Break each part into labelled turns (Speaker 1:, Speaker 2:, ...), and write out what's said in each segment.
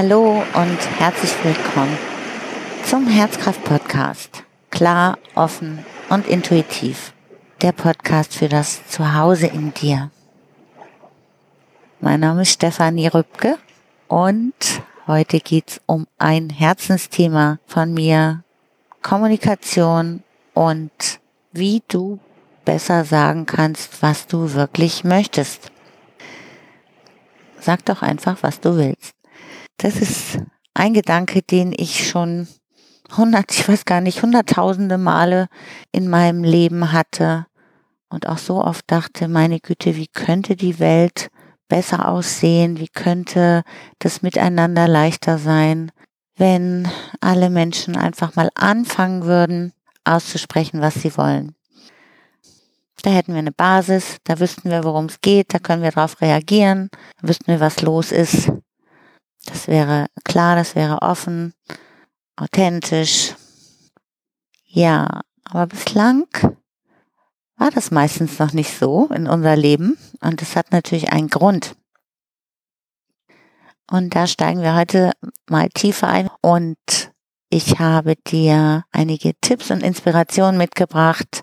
Speaker 1: Hallo und herzlich willkommen zum Herzkraft-Podcast. Klar, offen und intuitiv. Der Podcast für das Zuhause in dir. Mein Name ist Stefanie Rübke und heute geht's um ein Herzensthema von mir. Kommunikation und wie du besser sagen kannst, was du wirklich möchtest. Sag doch einfach, was du willst. Das ist ein Gedanke, den ich schon hundert, ich weiß gar nicht, hunderttausende Male in meinem Leben hatte und auch so oft dachte, meine Güte, wie könnte die Welt besser aussehen? Wie könnte das Miteinander leichter sein, wenn alle Menschen einfach mal anfangen würden, auszusprechen, was sie wollen? Da hätten wir eine Basis, da wüssten wir, worum es geht, da können wir darauf reagieren, wüssten wir, was los ist. Das wäre klar, das wäre offen, authentisch. Ja, aber bislang war das meistens noch nicht so in unser Leben und es hat natürlich einen Grund. Und da steigen wir heute mal tiefer ein und ich habe dir einige Tipps und Inspirationen mitgebracht,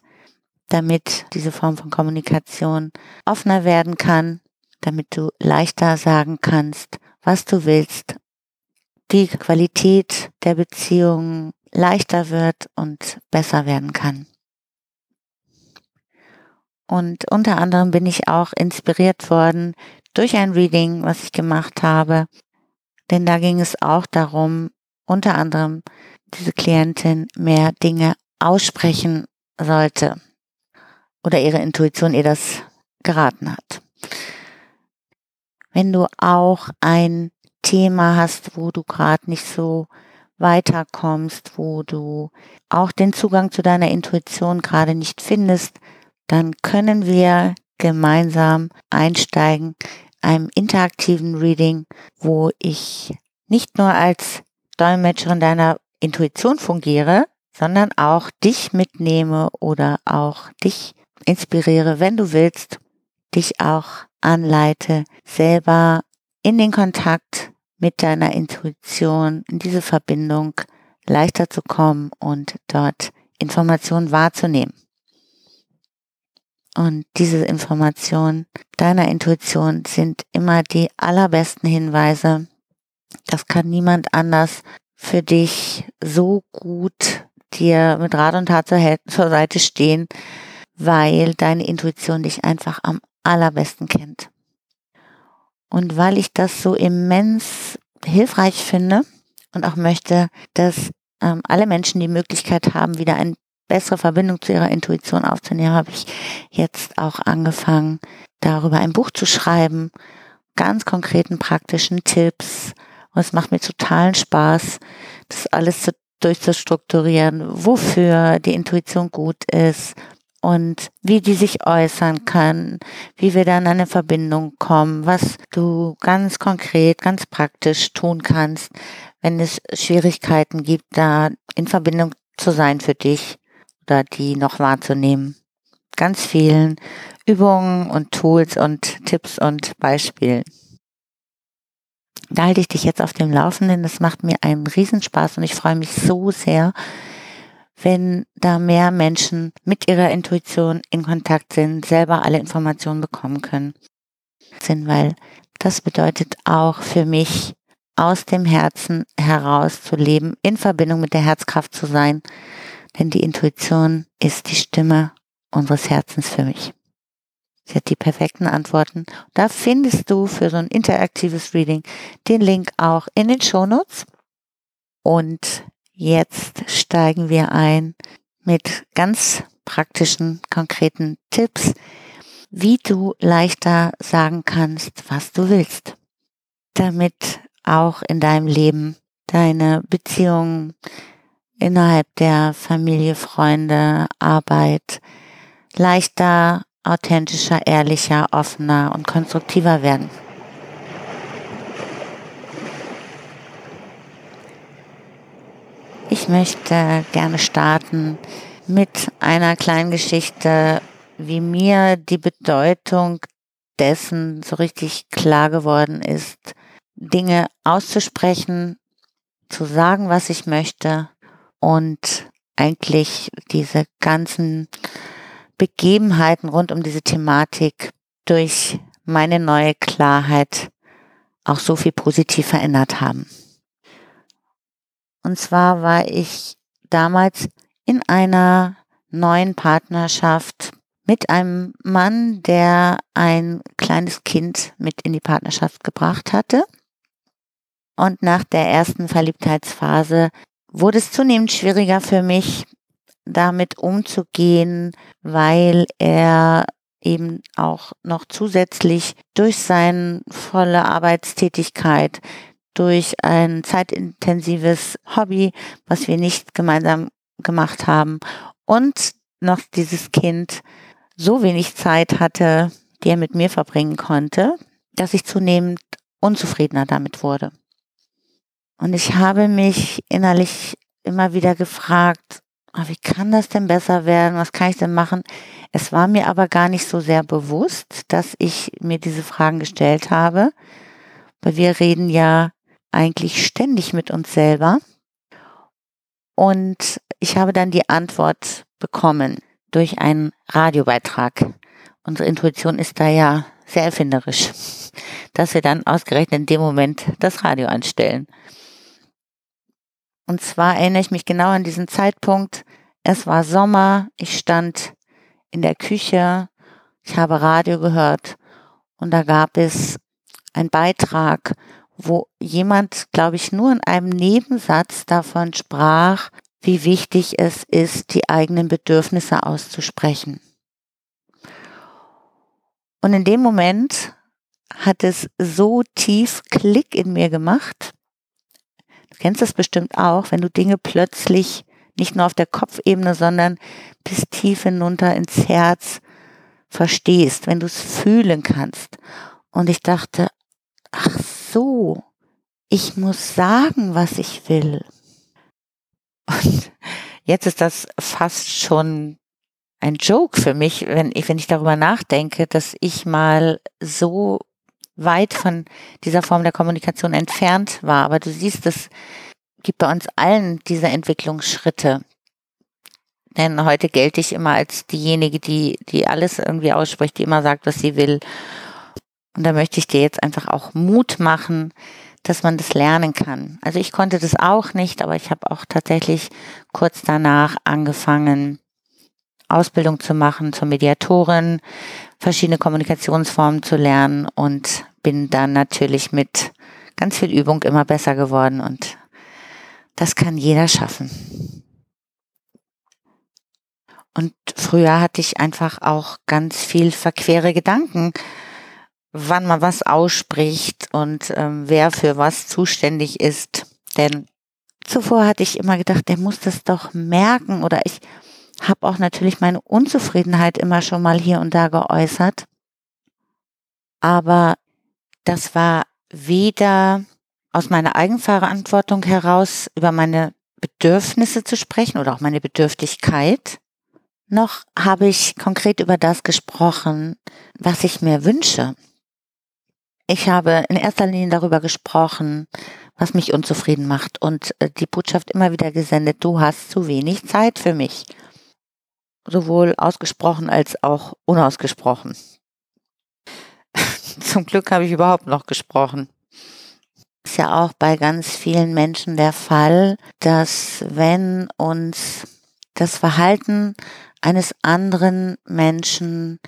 Speaker 1: damit diese Form von Kommunikation offener werden kann, damit du leichter sagen kannst, was du willst, die Qualität der Beziehung leichter wird und besser werden kann. Und unter anderem bin ich auch inspiriert worden durch ein Reading, was ich gemacht habe. Denn da ging es auch darum, unter anderem diese Klientin mehr Dinge aussprechen sollte oder ihre Intuition ihr das geraten hat. Wenn du auch ein Thema hast, wo du gerade nicht so weiterkommst, wo du auch den Zugang zu deiner Intuition gerade nicht findest, dann können wir gemeinsam einsteigen, einem interaktiven Reading, wo ich nicht nur als Dolmetscherin deiner Intuition fungiere, sondern auch dich mitnehme oder auch dich inspiriere, wenn du willst, dich auch anleite, selber in den Kontakt mit deiner Intuition, in diese Verbindung leichter zu kommen und dort Informationen wahrzunehmen. Und diese Informationen deiner Intuition sind immer die allerbesten Hinweise. Das kann niemand anders für dich so gut dir mit Rat und Tat zur, Seite stehen, weil deine Intuition dich einfach am allerbesten kennt. Und weil ich das so immens hilfreich finde und auch möchte, dass ähm, alle Menschen die Möglichkeit haben, wieder eine bessere Verbindung zu ihrer Intuition aufzunehmen, habe ich jetzt auch angefangen, darüber ein Buch zu schreiben, ganz konkreten praktischen Tipps. Und es macht mir totalen Spaß, das alles zu, durchzustrukturieren, wofür die Intuition gut ist, und wie die sich äußern kann, wie wir dann an eine Verbindung kommen, was du ganz konkret, ganz praktisch tun kannst, wenn es Schwierigkeiten gibt, da in Verbindung zu sein für dich oder die noch wahrzunehmen. Ganz vielen Übungen und Tools und Tipps und Beispielen. Da halte ich dich jetzt auf dem Laufenden. Das macht mir einen Riesenspaß und ich freue mich so sehr, wenn da mehr Menschen mit ihrer Intuition in Kontakt sind, selber alle Informationen bekommen können. Sind, weil das bedeutet auch für mich, aus dem Herzen heraus zu leben, in Verbindung mit der Herzkraft zu sein. Denn die Intuition ist die Stimme unseres Herzens für mich. Sie hat die perfekten Antworten. Da findest du für so ein interaktives Reading den Link auch in den Shownotes. Und Jetzt steigen wir ein mit ganz praktischen, konkreten Tipps, wie du leichter sagen kannst, was du willst, damit auch in deinem Leben deine Beziehungen innerhalb der Familie, Freunde, Arbeit leichter, authentischer, ehrlicher, offener und konstruktiver werden. Ich möchte gerne starten mit einer kleinen Geschichte, wie mir die Bedeutung dessen so richtig klar geworden ist, Dinge auszusprechen, zu sagen, was ich möchte und eigentlich diese ganzen Begebenheiten rund um diese Thematik durch meine neue Klarheit auch so viel positiv verändert haben. Und zwar war ich damals in einer neuen Partnerschaft mit einem Mann, der ein kleines Kind mit in die Partnerschaft gebracht hatte. Und nach der ersten Verliebtheitsphase wurde es zunehmend schwieriger für mich, damit umzugehen, weil er eben auch noch zusätzlich durch seine volle Arbeitstätigkeit, durch ein zeitintensives Hobby, was wir nicht gemeinsam gemacht haben und noch dieses Kind so wenig Zeit hatte, die er mit mir verbringen konnte, dass ich zunehmend unzufriedener damit wurde. Und ich habe mich innerlich immer wieder gefragt, oh, wie kann das denn besser werden? Was kann ich denn machen? Es war mir aber gar nicht so sehr bewusst, dass ich mir diese Fragen gestellt habe, weil wir reden ja eigentlich ständig mit uns selber. Und ich habe dann die Antwort bekommen durch einen Radiobeitrag. Unsere Intuition ist da ja sehr erfinderisch, dass wir dann ausgerechnet in dem Moment das Radio anstellen. Und zwar erinnere ich mich genau an diesen Zeitpunkt. Es war Sommer, ich stand in der Küche, ich habe Radio gehört und da gab es einen Beitrag, wo jemand, glaube ich, nur in einem Nebensatz davon sprach, wie wichtig es ist, die eigenen Bedürfnisse auszusprechen. Und in dem Moment hat es so tief Klick in mir gemacht, Du kennst das bestimmt auch, wenn du Dinge plötzlich nicht nur auf der Kopfebene, sondern bis tief hinunter ins Herz verstehst, wenn du es fühlen kannst. Und ich dachte, ach so, ich muss sagen, was ich will. Und jetzt ist das fast schon ein Joke für mich, wenn ich, wenn ich darüber nachdenke, dass ich mal so weit von dieser Form der Kommunikation entfernt war. Aber du siehst, es gibt bei uns allen diese Entwicklungsschritte. Denn heute gelte ich immer als diejenige, die, die alles irgendwie ausspricht, die immer sagt, was sie will. Und da möchte ich dir jetzt einfach auch Mut machen, dass man das lernen kann. Also ich konnte das auch nicht, aber ich habe auch tatsächlich kurz danach angefangen, Ausbildung zu machen zur Mediatorin, verschiedene Kommunikationsformen zu lernen und bin dann natürlich mit ganz viel Übung immer besser geworden und das kann jeder schaffen. Und früher hatte ich einfach auch ganz viel verquere Gedanken, wann man was ausspricht und ähm, wer für was zuständig ist. Denn zuvor hatte ich immer gedacht, der muss das doch merken oder ich habe auch natürlich meine Unzufriedenheit immer schon mal hier und da geäußert. Aber das war weder aus meiner Eigenverantwortung heraus über meine Bedürfnisse zu sprechen oder auch meine Bedürftigkeit, noch habe ich konkret über das gesprochen, was ich mir wünsche. Ich habe in erster Linie darüber gesprochen, was mich unzufrieden macht und äh, die Botschaft immer wieder gesendet, du hast zu wenig Zeit für mich sowohl ausgesprochen als auch unausgesprochen. Zum Glück habe ich überhaupt noch gesprochen. Ist ja auch bei ganz vielen Menschen der Fall, dass wenn uns das Verhalten eines anderen Menschen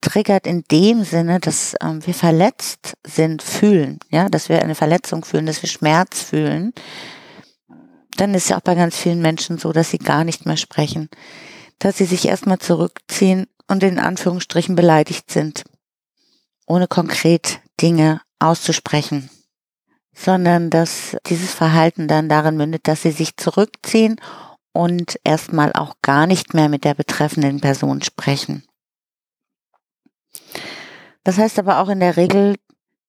Speaker 1: triggert in dem Sinne, dass ähm, wir verletzt sind, fühlen, ja, dass wir eine Verletzung fühlen, dass wir Schmerz fühlen, dann ist ja auch bei ganz vielen Menschen so, dass sie gar nicht mehr sprechen dass sie sich erstmal zurückziehen und in Anführungsstrichen beleidigt sind, ohne konkret Dinge auszusprechen, sondern dass dieses Verhalten dann darin mündet, dass sie sich zurückziehen und erstmal auch gar nicht mehr mit der betreffenden Person sprechen. Das heißt aber auch in der Regel,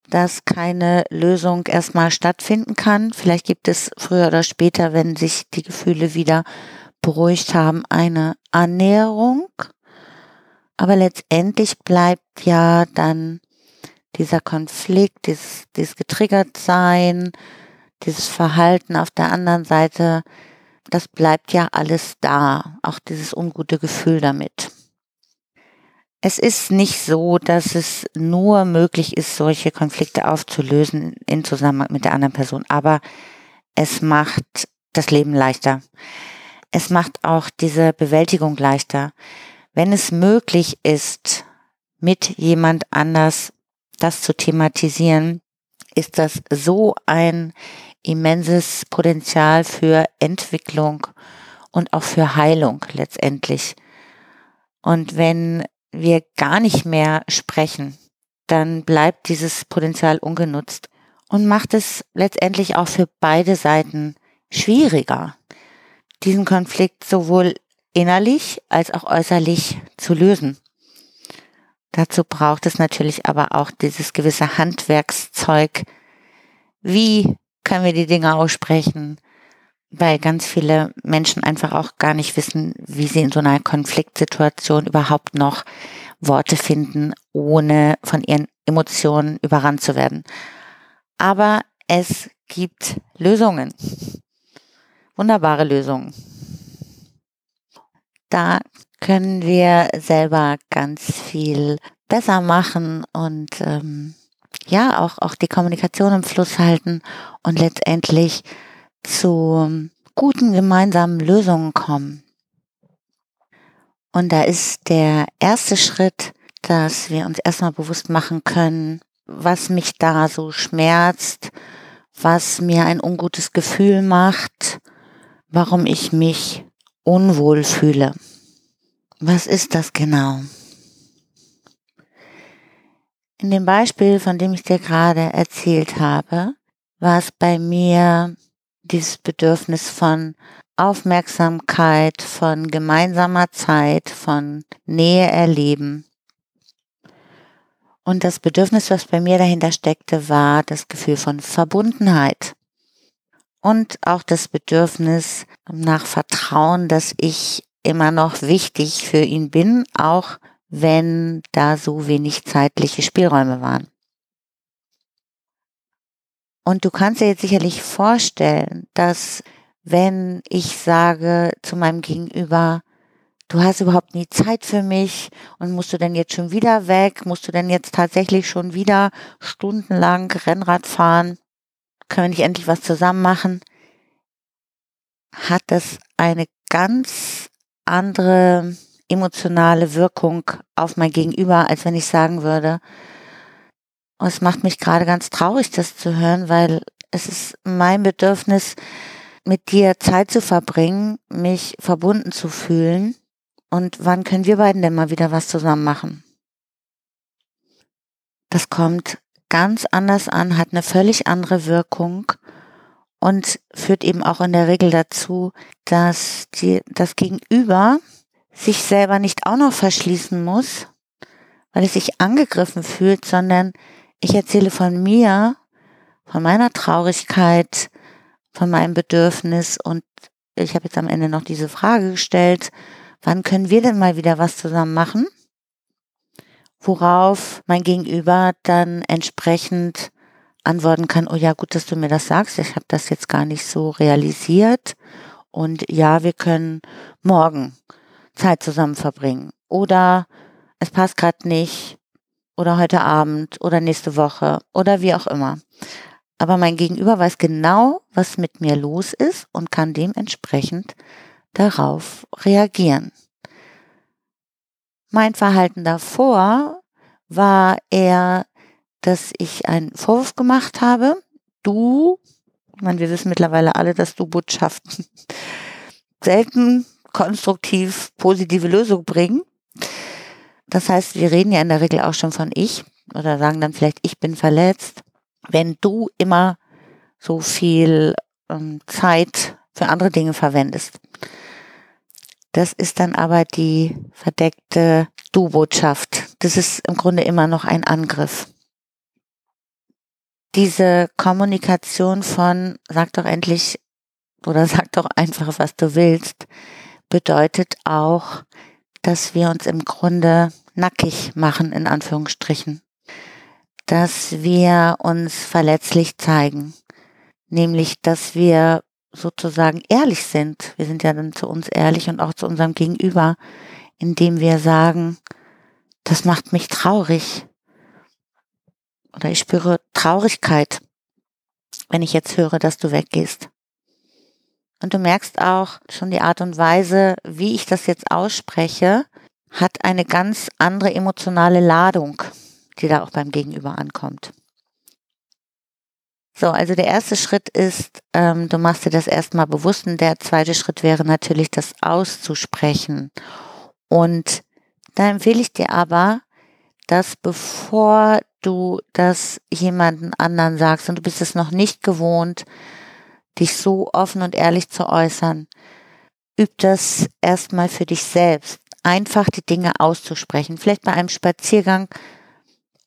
Speaker 1: dass keine Lösung erstmal stattfinden kann. Vielleicht gibt es früher oder später, wenn sich die Gefühle wieder beruhigt haben, eine Annäherung. Aber letztendlich bleibt ja dann dieser Konflikt, dieses, dieses getriggert sein, dieses Verhalten auf der anderen Seite, das bleibt ja alles da, auch dieses ungute Gefühl damit. Es ist nicht so, dass es nur möglich ist, solche Konflikte aufzulösen in Zusammenhang mit der anderen Person, aber es macht das Leben leichter. Es macht auch diese Bewältigung leichter. Wenn es möglich ist, mit jemand anders das zu thematisieren, ist das so ein immenses Potenzial für Entwicklung und auch für Heilung letztendlich. Und wenn wir gar nicht mehr sprechen, dann bleibt dieses Potenzial ungenutzt und macht es letztendlich auch für beide Seiten schwieriger, diesen Konflikt sowohl innerlich als auch äußerlich zu lösen. Dazu braucht es natürlich aber auch dieses gewisse Handwerkszeug. Wie können wir die Dinge aussprechen? Weil ganz viele Menschen einfach auch gar nicht wissen, wie sie in so einer Konfliktsituation überhaupt noch Worte finden, ohne von ihren Emotionen überrannt zu werden. Aber es gibt Lösungen. Wunderbare Lösungen. Da können wir selber ganz viel besser machen und ähm, ja, auch, auch die Kommunikation im Fluss halten und letztendlich zu guten gemeinsamen Lösungen kommen. Und da ist der erste Schritt, dass wir uns erstmal bewusst machen können, was mich da so schmerzt, was mir ein ungutes Gefühl macht, warum ich mich unwohl fühle. Was ist das genau? In dem Beispiel, von dem ich dir gerade erzählt habe, war es bei mir dieses Bedürfnis von Aufmerksamkeit, von gemeinsamer Zeit, von Nähe erleben. Und das Bedürfnis, was bei mir dahinter steckte, war das Gefühl von Verbundenheit. Und auch das Bedürfnis nach Vertrauen, dass ich immer noch wichtig für ihn bin, auch wenn da so wenig zeitliche Spielräume waren. Und du kannst dir jetzt sicherlich vorstellen, dass wenn ich sage zu meinem Gegenüber, du hast überhaupt nie Zeit für mich und musst du denn jetzt schon wieder weg, musst du denn jetzt tatsächlich schon wieder stundenlang Rennrad fahren, können wir nicht endlich was zusammen machen, hat das eine ganz andere emotionale Wirkung auf mein Gegenüber, als wenn ich sagen würde, und es macht mich gerade ganz traurig, das zu hören, weil es ist mein Bedürfnis, mit dir Zeit zu verbringen, mich verbunden zu fühlen. Und wann können wir beiden denn mal wieder was zusammen machen? Das kommt ganz anders an, hat eine völlig andere Wirkung und führt eben auch in der Regel dazu, dass die, das Gegenüber sich selber nicht auch noch verschließen muss, weil es sich angegriffen fühlt, sondern ich erzähle von mir, von meiner Traurigkeit, von meinem Bedürfnis und ich habe jetzt am Ende noch diese Frage gestellt, wann können wir denn mal wieder was zusammen machen? Worauf mein Gegenüber dann entsprechend antworten kann, oh ja, gut, dass du mir das sagst, ich habe das jetzt gar nicht so realisiert. Und ja, wir können morgen Zeit zusammen verbringen. Oder es passt gerade nicht. Oder heute Abend oder nächste Woche oder wie auch immer. Aber mein Gegenüber weiß genau, was mit mir los ist und kann dementsprechend darauf reagieren. Mein Verhalten davor war eher dass ich einen Vorwurf gemacht habe. Du, ich meine, wir wissen mittlerweile alle, dass du Botschaften selten konstruktiv positive Lösung bringen. Das heißt, wir reden ja in der Regel auch schon von ich oder sagen dann vielleicht, ich bin verletzt. Wenn du immer so viel ähm, Zeit für andere Dinge verwendest. Das ist dann aber die verdeckte Du-Botschaft. Das ist im Grunde immer noch ein Angriff diese Kommunikation von sag doch endlich oder sag doch einfach, was du willst, bedeutet auch, dass wir uns im Grunde nackig machen, in Anführungsstrichen. dass wir uns verletzlich zeigen. Nämlich, dass wir sozusagen ehrlich sind. Wir sind ja dann zu uns ehrlich und auch zu unserem Gegenüber, indem wir sagen, das macht mich traurig. Oder ich spüre Traurigkeit, wenn ich jetzt höre, dass du weggehst. Und du merkst auch schon die Art und Weise, wie ich das jetzt ausspreche, hat eine ganz andere emotionale Ladung, die da auch beim Gegenüber ankommt. So, also der erste Schritt ist, ähm, du machst dir das erstmal bewusst und der zweite Schritt wäre natürlich, das auszusprechen. Und da empfehle ich dir aber, dass bevor du das jemanden anderen sagst und du bist es noch nicht gewohnt, dich so offen und ehrlich zu äußern, üb das erstmal für dich selbst. Einfach die Dinge auszusprechen. Vielleicht bei einem Spaziergang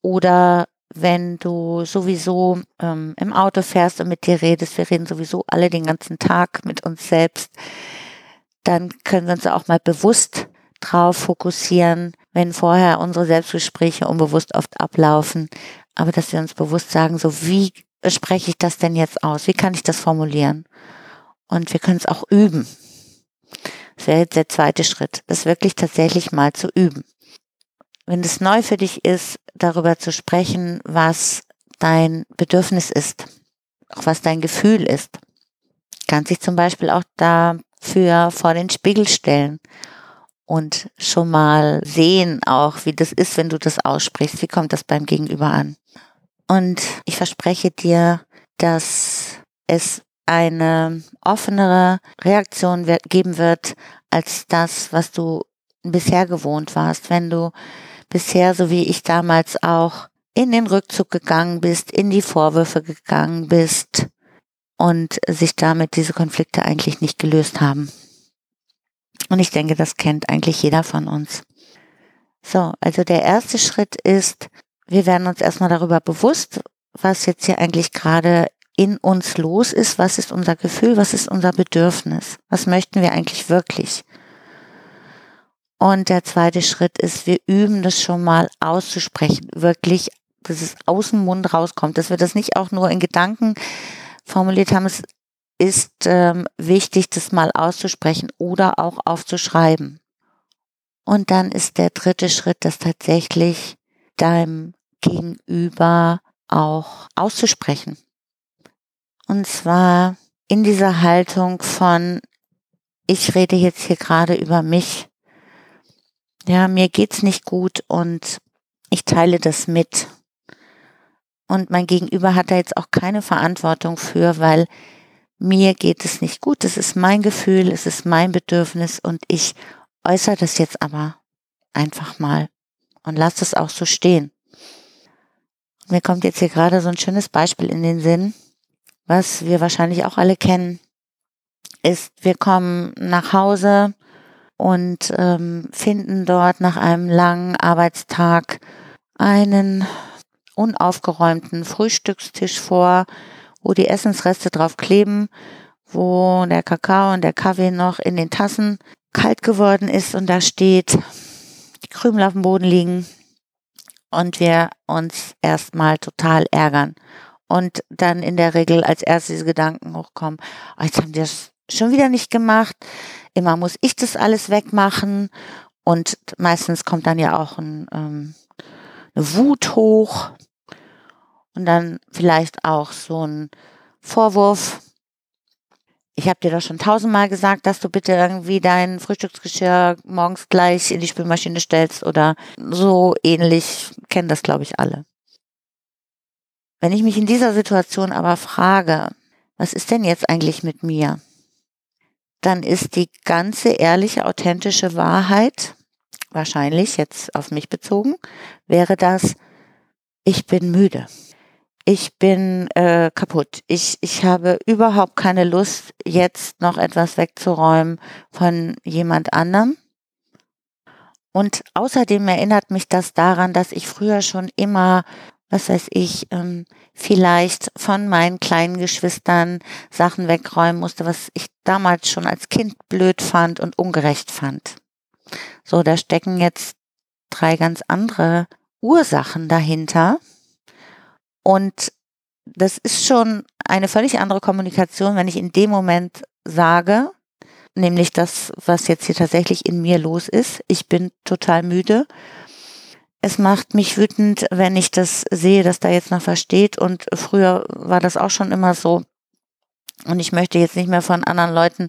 Speaker 1: oder wenn du sowieso ähm, im Auto fährst und mit dir redest, wir reden sowieso alle den ganzen Tag mit uns selbst, dann können wir uns auch mal bewusst drauf fokussieren, wenn vorher unsere Selbstgespräche unbewusst oft ablaufen, aber dass wir uns bewusst sagen, so wie spreche ich das denn jetzt aus? Wie kann ich das formulieren? Und wir können es auch üben. Das wäre jetzt der zweite Schritt, das wirklich tatsächlich mal zu üben. Wenn es neu für dich ist, darüber zu sprechen, was dein Bedürfnis ist, auch was dein Gefühl ist, kannst dich zum Beispiel auch dafür vor den Spiegel stellen und schon mal sehen auch, wie das ist, wenn du das aussprichst. Wie kommt das beim Gegenüber an? Und ich verspreche dir, dass es eine offenere Reaktion geben wird als das, was du bisher gewohnt warst. Wenn du bisher, so wie ich damals auch, in den Rückzug gegangen bist, in die Vorwürfe gegangen bist und sich damit diese Konflikte eigentlich nicht gelöst haben. Und ich denke, das kennt eigentlich jeder von uns. So, also der erste Schritt ist, wir werden uns erstmal darüber bewusst, was jetzt hier eigentlich gerade in uns los ist, was ist unser Gefühl, was ist unser Bedürfnis, was möchten wir eigentlich wirklich. Und der zweite Schritt ist, wir üben das schon mal auszusprechen, wirklich, dass es aus dem Mund rauskommt, dass wir das nicht auch nur in Gedanken formuliert haben. Es ist ähm, wichtig, das mal auszusprechen oder auch aufzuschreiben. Und dann ist der dritte Schritt, das tatsächlich deinem Gegenüber auch auszusprechen. Und zwar in dieser Haltung von, ich rede jetzt hier gerade über mich. Ja, mir geht's nicht gut und ich teile das mit. Und mein Gegenüber hat da jetzt auch keine Verantwortung für, weil mir geht es nicht gut, es ist mein Gefühl, es ist mein Bedürfnis und ich äußere das jetzt aber einfach mal und lasse es auch so stehen. Mir kommt jetzt hier gerade so ein schönes Beispiel in den Sinn, was wir wahrscheinlich auch alle kennen, ist, wir kommen nach Hause und ähm, finden dort nach einem langen Arbeitstag einen unaufgeräumten Frühstückstisch vor, wo die Essensreste drauf kleben, wo der Kakao und der Kaffee noch in den Tassen kalt geworden ist und da steht, die Krümel auf dem Boden liegen und wir uns erstmal total ärgern. Und dann in der Regel als erstes diese Gedanken hochkommen, oh, jetzt haben die das schon wieder nicht gemacht, immer muss ich das alles wegmachen. Und meistens kommt dann ja auch ein, ähm, eine Wut hoch. Und dann vielleicht auch so ein Vorwurf. Ich habe dir doch schon tausendmal gesagt, dass du bitte irgendwie dein Frühstücksgeschirr morgens gleich in die Spülmaschine stellst oder so ähnlich. Kennen das, glaube ich, alle. Wenn ich mich in dieser Situation aber frage, was ist denn jetzt eigentlich mit mir? Dann ist die ganze ehrliche, authentische Wahrheit, wahrscheinlich jetzt auf mich bezogen, wäre das, ich bin müde ich bin äh, kaputt. Ich, ich habe überhaupt keine Lust, jetzt noch etwas wegzuräumen von jemand anderem. Und außerdem erinnert mich das daran, dass ich früher schon immer, was weiß ich, ähm, vielleicht von meinen kleinen Geschwistern Sachen wegräumen musste, was ich damals schon als Kind blöd fand und ungerecht fand. So, da stecken jetzt drei ganz andere Ursachen dahinter Und das ist schon eine völlig andere Kommunikation, wenn ich in dem Moment sage, nämlich das, was jetzt hier tatsächlich in mir los ist. Ich bin total müde. Es macht mich wütend, wenn ich das sehe, dass da jetzt noch was steht. Und früher war das auch schon immer so. Und ich möchte jetzt nicht mehr von anderen Leuten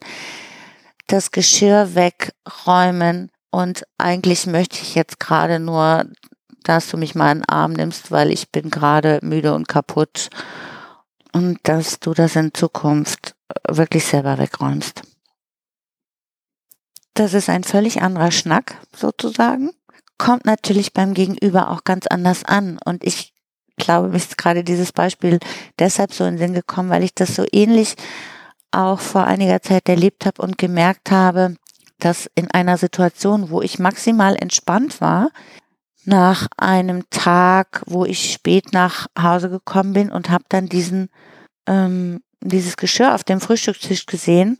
Speaker 1: das Geschirr wegräumen. Und eigentlich möchte ich jetzt gerade nur, dass du mich mal in den Arm nimmst, weil ich bin gerade müde und kaputt. Und dass du das in Zukunft wirklich selber wegräumst. Das ist ein völlig anderer Schnack sozusagen. Kommt natürlich beim Gegenüber auch ganz anders an. Und ich glaube, mir ist gerade dieses Beispiel deshalb so in den Sinn gekommen, weil ich das so ähnlich auch vor einiger Zeit erlebt habe und gemerkt habe, dass in einer Situation, wo ich maximal entspannt war, nach einem Tag, wo ich spät nach Hause gekommen bin und habe dann diesen ähm, dieses Geschirr auf dem Frühstückstisch gesehen,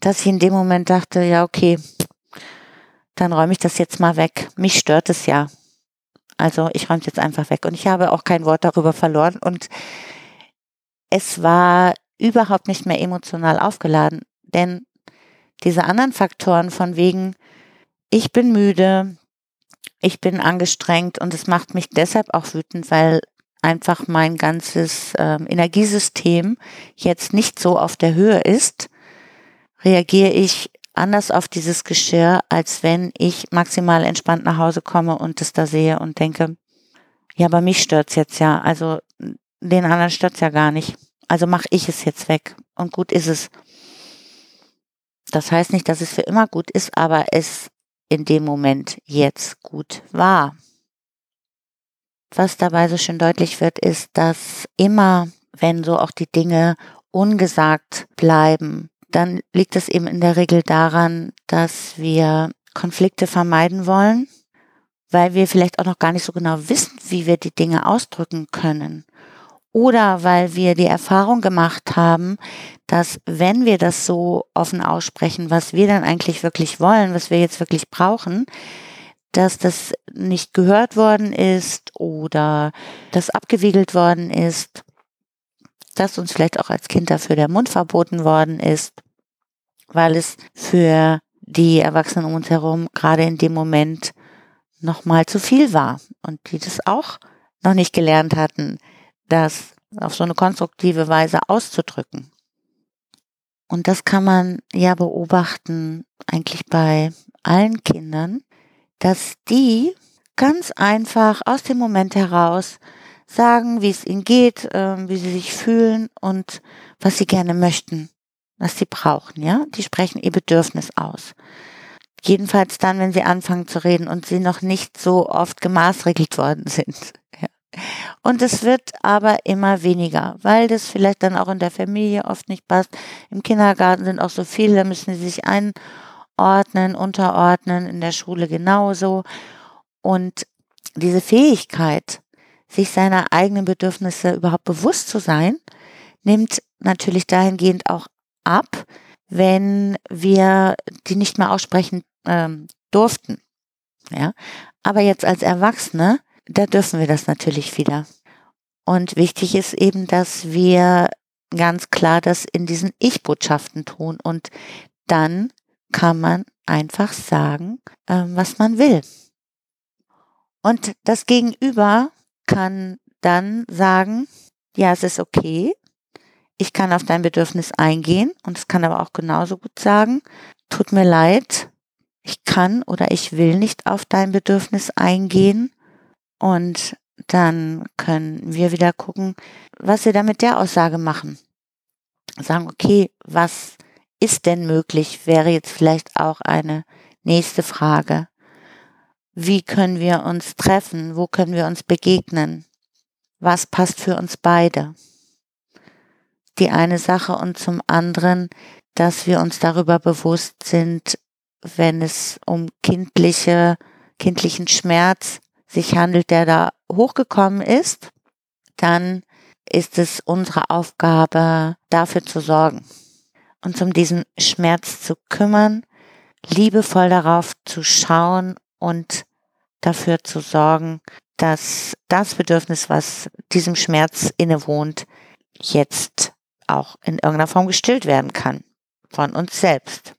Speaker 1: dass ich in dem Moment dachte, ja, okay, dann räume ich das jetzt mal weg. Mich stört es ja. Also ich räume es jetzt einfach weg. Und ich habe auch kein Wort darüber verloren. Und es war überhaupt nicht mehr emotional aufgeladen. Denn diese anderen Faktoren von wegen, ich bin müde, ich bin angestrengt und es macht mich deshalb auch wütend, weil einfach mein ganzes ähm, Energiesystem jetzt nicht so auf der Höhe ist, reagiere ich anders auf dieses Geschirr, als wenn ich maximal entspannt nach Hause komme und es da sehe und denke, ja, aber mich stört's jetzt ja. Also den anderen stört's ja gar nicht. Also mache ich es jetzt weg. Und gut ist es. Das heißt nicht, dass es für immer gut ist, aber es in dem Moment jetzt gut war. Was dabei so schön deutlich wird, ist, dass immer, wenn so auch die Dinge ungesagt bleiben, dann liegt es eben in der Regel daran, dass wir Konflikte vermeiden wollen, weil wir vielleicht auch noch gar nicht so genau wissen, wie wir die Dinge ausdrücken können. Oder weil wir die Erfahrung gemacht haben, dass wenn wir das so offen aussprechen, was wir dann eigentlich wirklich wollen, was wir jetzt wirklich brauchen, dass das nicht gehört worden ist oder das abgewiegelt worden ist, dass uns vielleicht auch als Kind dafür der Mund verboten worden ist, weil es für die Erwachsenen um uns herum gerade in dem Moment nochmal zu viel war und die das auch noch nicht gelernt hatten, das auf so eine konstruktive Weise auszudrücken. Und das kann man ja beobachten eigentlich bei allen Kindern, dass die ganz einfach aus dem Moment heraus sagen, wie es ihnen geht, äh, wie sie sich fühlen und was sie gerne möchten, was sie brauchen, ja? Die sprechen ihr Bedürfnis aus. Jedenfalls dann, wenn sie anfangen zu reden und sie noch nicht so oft gemaßregelt worden sind. Ja. Und es wird aber immer weniger, weil das vielleicht dann auch in der Familie oft nicht passt. Im Kindergarten sind auch so viele, da müssen sie sich ein ordnen, unterordnen, in der Schule genauso. Und diese Fähigkeit, sich seiner eigenen Bedürfnisse überhaupt bewusst zu sein, nimmt natürlich dahingehend auch ab, wenn wir die nicht mehr aussprechen ähm, durften. Ja, aber jetzt als Erwachsene, da dürfen wir das natürlich wieder. Und wichtig ist eben, dass wir ganz klar das in diesen Ich-Botschaften tun. Und dann kann man einfach sagen, ähm, was man will. Und das Gegenüber kann dann sagen, ja, es ist okay, ich kann auf dein Bedürfnis eingehen. Und es kann aber auch genauso gut sagen, tut mir leid, ich kann oder ich will nicht auf dein Bedürfnis eingehen. Und dann können wir wieder gucken, was wir da mit der Aussage machen. Sagen, okay, was ist denn möglich, wäre jetzt vielleicht auch eine nächste Frage. Wie können wir uns treffen? Wo können wir uns begegnen? Was passt für uns beide? Die eine Sache und zum anderen, dass wir uns darüber bewusst sind, wenn es um kindliche, kindlichen Schmerz sich handelt, der da hochgekommen ist, dann ist es unsere Aufgabe, dafür zu sorgen uns um diesen Schmerz zu kümmern, liebevoll darauf zu schauen und dafür zu sorgen, dass das Bedürfnis, was diesem Schmerz innewohnt, jetzt auch in irgendeiner Form gestillt werden kann von uns selbst.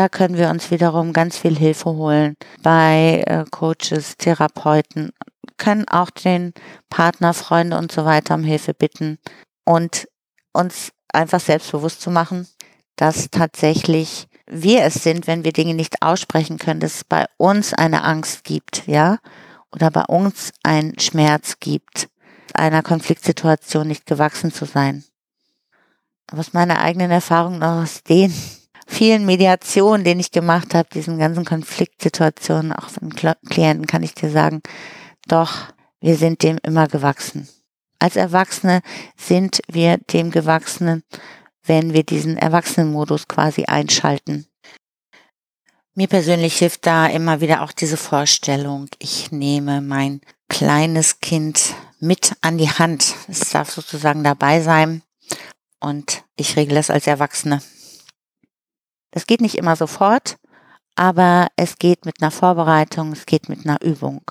Speaker 1: Da können wir uns wiederum ganz viel Hilfe holen bei äh, Coaches, Therapeuten, können auch den Partner, Freunde und so weiter um Hilfe bitten und uns einfach selbstbewusst zu machen, dass tatsächlich wir es sind, wenn wir Dinge nicht aussprechen können, dass es bei uns eine Angst gibt, ja, oder bei uns ein Schmerz gibt, einer Konfliktsituation nicht gewachsen zu sein. Aus meiner eigenen Erfahrung aus den vielen Mediationen, den ich gemacht habe, diesen ganzen Konfliktsituationen, auch von Klienten, kann ich dir sagen, doch, wir sind dem immer gewachsen. Als Erwachsene sind wir dem gewachsenen, wenn wir diesen Erwachsenenmodus quasi einschalten. Mir persönlich hilft da immer wieder auch diese Vorstellung, ich nehme mein kleines Kind mit an die Hand. Es darf sozusagen dabei sein und ich regle es als Erwachsene. Das geht nicht immer sofort, aber es geht mit einer Vorbereitung, es geht mit einer Übung.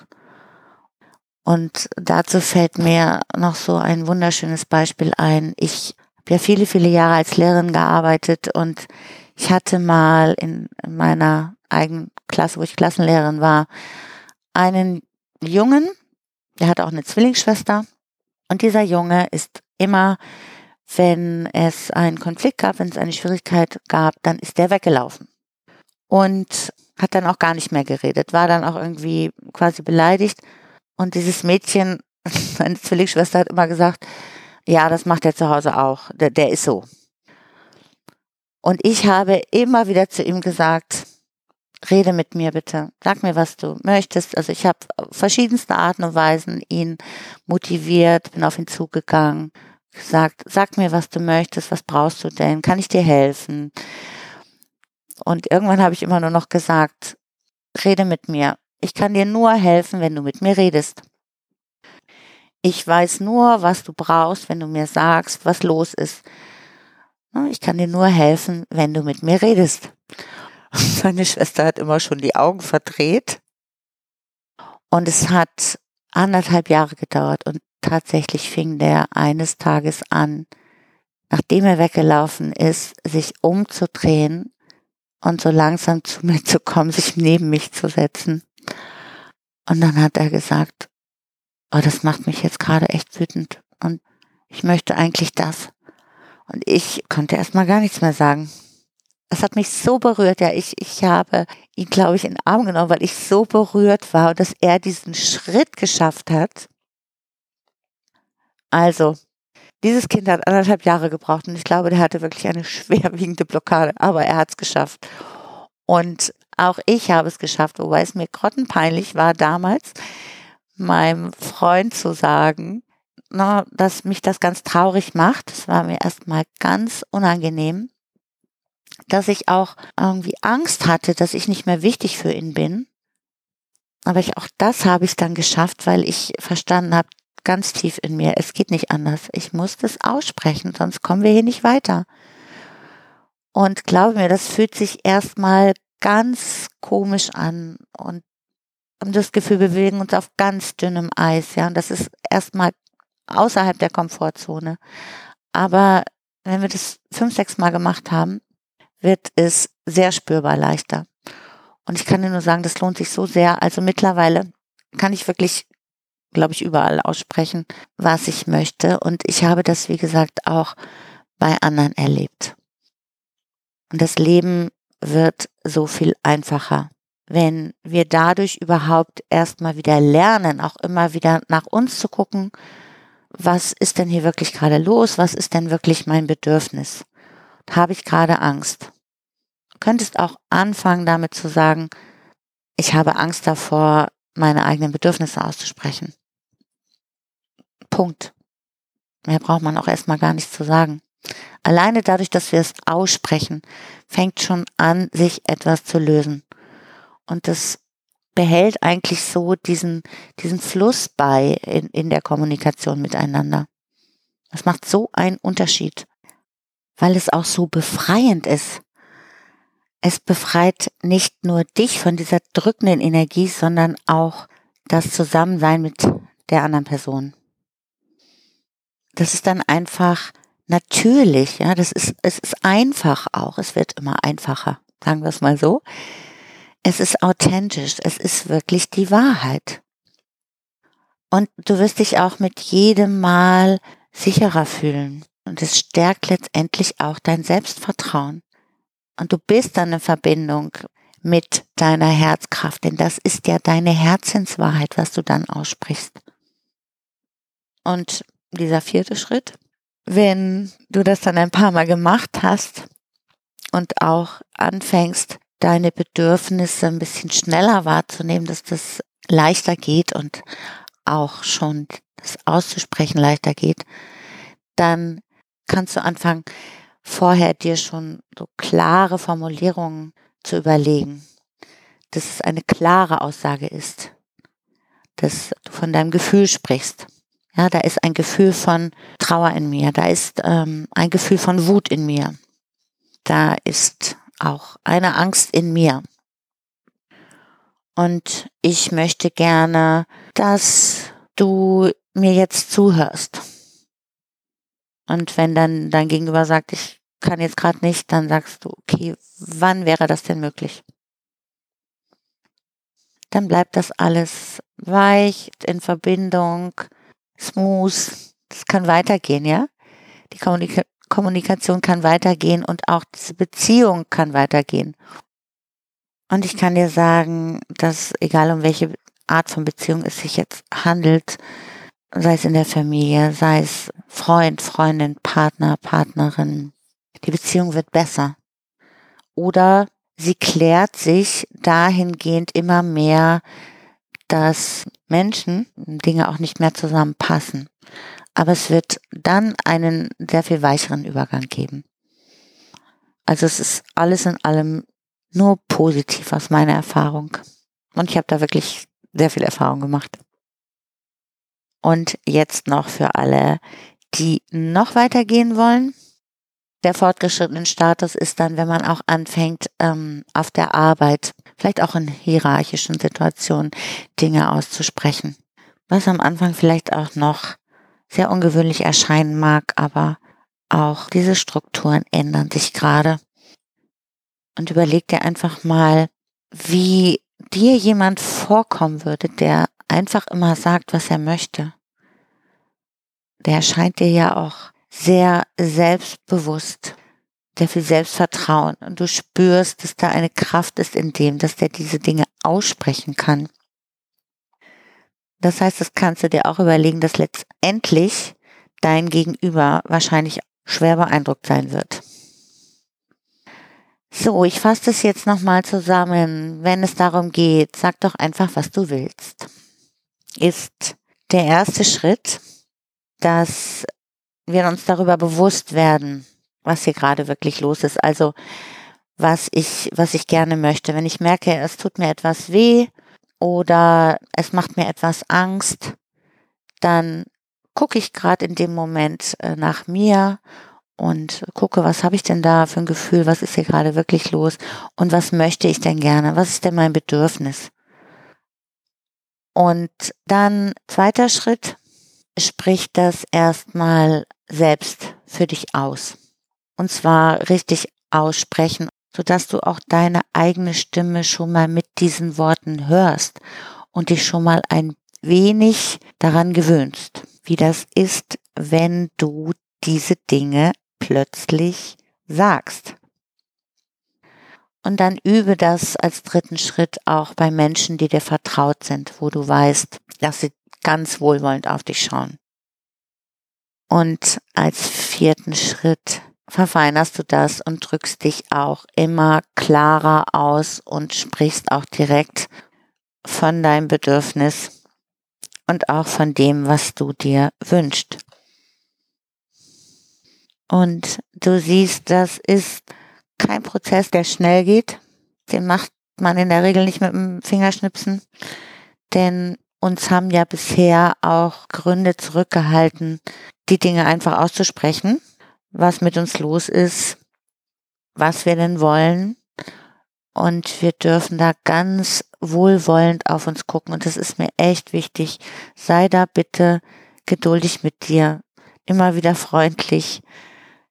Speaker 1: Und dazu fällt mir noch so ein wunderschönes Beispiel ein. Ich habe ja viele, viele Jahre als Lehrerin gearbeitet und ich hatte mal in meiner eigenen Klasse, wo ich Klassenlehrerin war, einen Jungen, der hat auch eine Zwillingsschwester. Und dieser Junge ist immer, wenn es einen Konflikt gab, wenn es eine Schwierigkeit gab, dann ist der weggelaufen. Und hat dann auch gar nicht mehr geredet, war dann auch irgendwie quasi beleidigt. Und dieses Mädchen, seine Zwillingsschwester hat immer gesagt, ja, das macht er zu Hause auch. Der, der ist so. Und ich habe immer wieder zu ihm gesagt, rede mit mir bitte, sag mir, was du möchtest. Also ich habe verschiedenste Arten und Weisen ihn motiviert, bin auf ihn zugegangen, gesagt, sag mir, was du möchtest, was brauchst du denn, kann ich dir helfen? Und irgendwann habe ich immer nur noch gesagt, rede mit mir. Ich kann dir nur helfen, wenn du mit mir redest. Ich weiß nur, was du brauchst, wenn du mir sagst, was los ist. Ich kann dir nur helfen, wenn du mit mir redest. Und meine Schwester hat immer schon die Augen verdreht. Und es hat anderthalb Jahre gedauert und tatsächlich fing der eines Tages an, nachdem er weggelaufen ist, sich umzudrehen und so langsam zu mir zu kommen, sich neben mich zu setzen. Und dann hat er gesagt, oh, das macht mich jetzt gerade echt wütend und ich möchte eigentlich das. Und ich konnte erstmal gar nichts mehr sagen. Es hat mich so berührt, ja, ich, ich habe ihn, glaube ich, in den Arm genommen, weil ich so berührt war dass er diesen Schritt geschafft hat. Also, dieses Kind hat anderthalb Jahre gebraucht und ich glaube, der hatte wirklich eine schwerwiegende Blockade, aber er hat es geschafft. Und auch ich habe es geschafft, wobei es mir grottenpeinlich war damals, meinem Freund zu sagen, na, dass mich das ganz traurig macht. Das war mir erstmal ganz unangenehm dass ich auch irgendwie Angst hatte, dass ich nicht mehr wichtig für ihn bin. Aber ich, auch das habe ich dann geschafft, weil ich verstanden habe, ganz tief in mir, es geht nicht anders. Ich muss das aussprechen, sonst kommen wir hier nicht weiter. Und glaube mir, das fühlt sich erstmal ganz komisch an und haben das Gefühl, wir bewegen uns auf ganz dünnem Eis, ja. Und das ist erstmal außerhalb der Komfortzone. Aber wenn wir das fünf, sechs Mal gemacht haben, wird es sehr spürbar leichter. Und ich kann dir nur sagen, das lohnt sich so sehr. Also mittlerweile kann ich wirklich, glaube ich, überall aussprechen, was ich möchte. Und ich habe das, wie gesagt, auch bei anderen erlebt. Und das Leben wird so viel einfacher, wenn wir dadurch überhaupt erstmal wieder lernen, auch immer wieder nach uns zu gucken, was ist denn hier wirklich gerade los? Was ist denn wirklich mein Bedürfnis? habe ich gerade Angst. Du könntest auch anfangen damit zu sagen, ich habe Angst davor, meine eigenen Bedürfnisse auszusprechen. Punkt. Mehr braucht man auch erstmal gar nicht zu sagen. Alleine dadurch, dass wir es aussprechen, fängt schon an, sich etwas zu lösen. Und das behält eigentlich so diesen, diesen Fluss bei in, in der Kommunikation miteinander. Das macht so einen Unterschied weil es auch so befreiend ist. Es befreit nicht nur dich von dieser drückenden Energie, sondern auch das Zusammensein mit der anderen Person. Das ist dann einfach natürlich, ja, das ist, es ist einfach auch, es wird immer einfacher, sagen wir es mal so. Es ist authentisch, es ist wirklich die Wahrheit. Und du wirst dich auch mit jedem Mal sicherer fühlen. Und es stärkt letztendlich auch dein Selbstvertrauen. Und du bist dann in Verbindung mit deiner Herzkraft, denn das ist ja deine Herzenswahrheit, was du dann aussprichst. Und dieser vierte Schritt, wenn du das dann ein paar Mal gemacht hast und auch anfängst, deine Bedürfnisse ein bisschen schneller wahrzunehmen, dass das leichter geht und auch schon das auszusprechen leichter geht, dann kannst du anfangen, vorher dir schon so klare Formulierungen zu überlegen, dass es eine klare Aussage ist, dass du von deinem Gefühl sprichst. Ja, da ist ein Gefühl von Trauer in mir, da ist ähm, ein Gefühl von Wut in mir, da ist auch eine Angst in mir. Und ich möchte gerne, dass du mir jetzt zuhörst. Und wenn dann dein Gegenüber sagt, ich kann jetzt gerade nicht, dann sagst du, okay, wann wäre das denn möglich? Dann bleibt das alles weich, in Verbindung, smooth. Das kann weitergehen, ja? Die Kommunika Kommunikation kann weitergehen und auch diese Beziehung kann weitergehen. Und ich kann dir sagen, dass egal um welche Art von Beziehung es sich jetzt handelt, sei es in der Familie, sei es Freund, Freundin, Partner, Partnerin, die Beziehung wird besser. Oder sie klärt sich dahingehend immer mehr, dass Menschen, Dinge auch nicht mehr zusammenpassen. Aber es wird dann einen sehr viel weicheren Übergang geben. Also es ist alles in allem nur positiv aus meiner Erfahrung. Und ich habe da wirklich sehr viel Erfahrung gemacht. Und jetzt noch für alle, die noch weitergehen wollen. Der fortgeschrittene Status ist dann, wenn man auch anfängt, ähm, auf der Arbeit, vielleicht auch in hierarchischen Situationen, Dinge auszusprechen. Was am Anfang vielleicht auch noch sehr ungewöhnlich erscheinen mag, aber auch diese Strukturen ändern sich gerade. Und überleg dir einfach mal, wie dir jemand vorkommen würde, der einfach immer sagt, was er möchte. Der scheint dir ja auch sehr selbstbewusst, der viel Selbstvertrauen und du spürst, dass da eine Kraft ist in dem, dass der diese Dinge aussprechen kann. Das heißt, das kannst du dir auch überlegen, dass letztendlich dein Gegenüber wahrscheinlich schwer beeindruckt sein wird. So, ich fasse das jetzt nochmal zusammen. Wenn es darum geht, sag doch einfach, was du willst. Ist der erste Schritt, dass wir uns darüber bewusst werden, was hier gerade wirklich los ist. Also was ich, was ich gerne möchte. Wenn ich merke, es tut mir etwas weh oder es macht mir etwas Angst, dann gucke ich gerade in dem Moment äh, nach mir und gucke, was habe ich denn da für ein Gefühl, was ist hier gerade wirklich los und was möchte ich denn gerne, was ist denn mein Bedürfnis. Und dann zweiter Schritt, sprich das erstmal selbst für dich aus. Und zwar richtig aussprechen, sodass du auch deine eigene Stimme schon mal mit diesen Worten hörst und dich schon mal ein wenig daran gewöhnst, wie das ist, wenn du diese Dinge plötzlich sagst. Und dann übe das als dritten Schritt auch bei Menschen, die dir vertraut sind, wo du weißt, dass sie ganz wohlwollend auf dich schauen. Und als vierten Schritt verfeinerst du das und drückst dich auch immer klarer aus und sprichst auch direkt von deinem Bedürfnis und auch von dem, was du dir wünschst. Und du siehst, das ist kein Prozess, der schnell geht. Den macht man in der Regel nicht mit dem Fingerschnipsen, denn uns haben ja bisher auch Gründe zurückgehalten, die Dinge einfach auszusprechen, was mit uns los ist, was wir denn wollen. Und wir dürfen da ganz wohlwollend auf uns gucken. Und das ist mir echt wichtig. Sei da bitte geduldig mit dir. Immer wieder freundlich.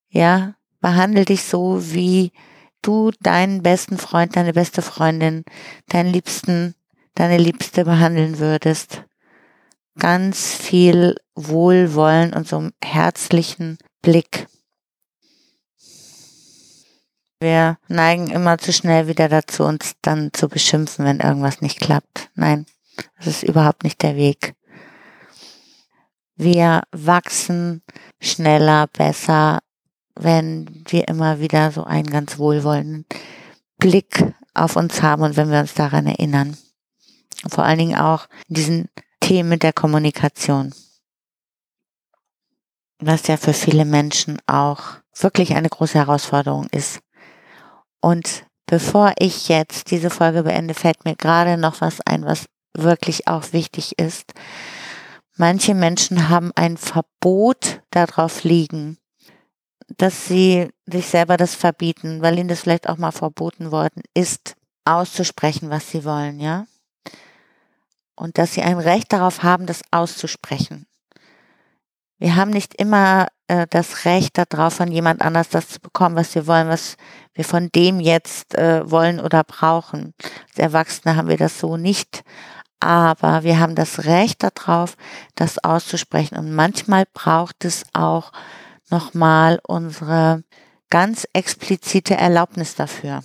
Speaker 1: Ja, behandle dich so, wie du deinen besten Freund, deine beste Freundin, deinen Liebsten, deine Liebste behandeln würdest. Ganz viel Wohlwollen und so einem herzlichen Blick. Wir neigen immer zu schnell wieder dazu, uns dann zu beschimpfen, wenn irgendwas nicht klappt. Nein, das ist überhaupt nicht der Weg. Wir wachsen schneller, besser, wenn wir immer wieder so einen ganz wohlwollenden Blick auf uns haben und wenn wir uns daran erinnern. vor allen Dingen auch diesen Themen der Kommunikation. Was ja für viele Menschen auch wirklich eine große Herausforderung ist. Und bevor ich jetzt diese Folge beende, fällt mir gerade noch was ein, was wirklich auch wichtig ist. Manche Menschen haben ein Verbot darauf liegen, dass sie sich selber das verbieten, weil ihnen das vielleicht auch mal verboten worden ist, auszusprechen, was sie wollen, ja? Und dass sie ein Recht darauf haben, das auszusprechen. Wir haben nicht immer äh, das Recht darauf, von jemand anders das zu bekommen, was wir wollen, was wir von dem jetzt äh, wollen oder brauchen. Als Erwachsene haben wir das so nicht. Aber wir haben das Recht darauf, das auszusprechen. Und manchmal braucht es auch nochmal unsere ganz explizite Erlaubnis dafür,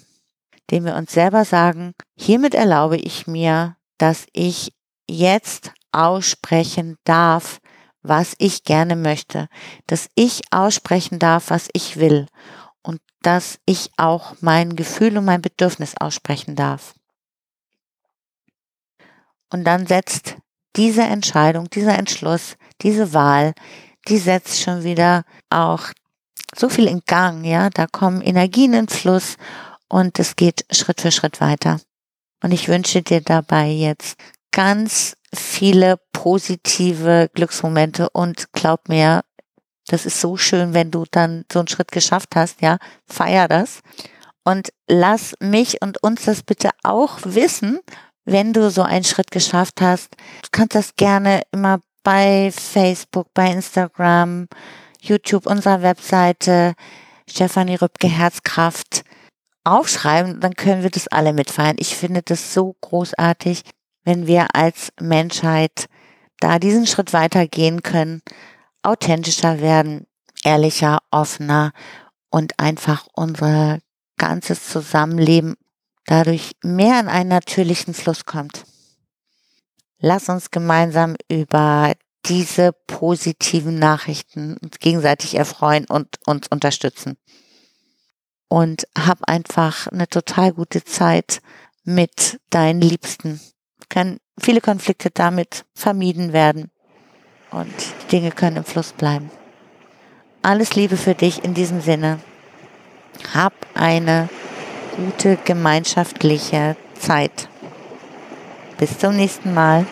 Speaker 1: indem wir uns selber sagen, hiermit erlaube ich mir, dass ich jetzt aussprechen darf, was ich gerne möchte, dass ich aussprechen darf, was ich will und dass ich auch mein Gefühl und mein Bedürfnis aussprechen darf. Und dann setzt diese Entscheidung, dieser Entschluss, diese Wahl, die setzt schon wieder auch so viel in Gang, ja, da kommen Energien in Fluss und es geht Schritt für Schritt weiter. Und ich wünsche dir dabei jetzt ganz viele positive Glücksmomente und glaub mir, das ist so schön, wenn du dann so einen Schritt geschafft hast, ja, feier das und lass mich und uns das bitte auch wissen, wenn du so einen Schritt geschafft hast. Du kannst das gerne immer bei Facebook, bei Instagram, YouTube, unserer Webseite, Stefanie Rübke Herzkraft aufschreiben, dann können wir das alle mitfeiern. Ich finde das so großartig, wenn wir als Menschheit da diesen Schritt weitergehen können, authentischer werden, ehrlicher, offener und einfach unser ganzes Zusammenleben dadurch mehr in einen natürlichen Fluss kommt. Lass uns gemeinsam über diese positiven Nachrichten uns gegenseitig erfreuen und uns unterstützen. Und hab einfach eine total gute Zeit mit deinen Liebsten. Können viele Konflikte damit vermieden werden und die Dinge können im Fluss bleiben. Alles Liebe für dich in diesem Sinne. Hab eine gute gemeinschaftliche Zeit. Bis zum nächsten Mal.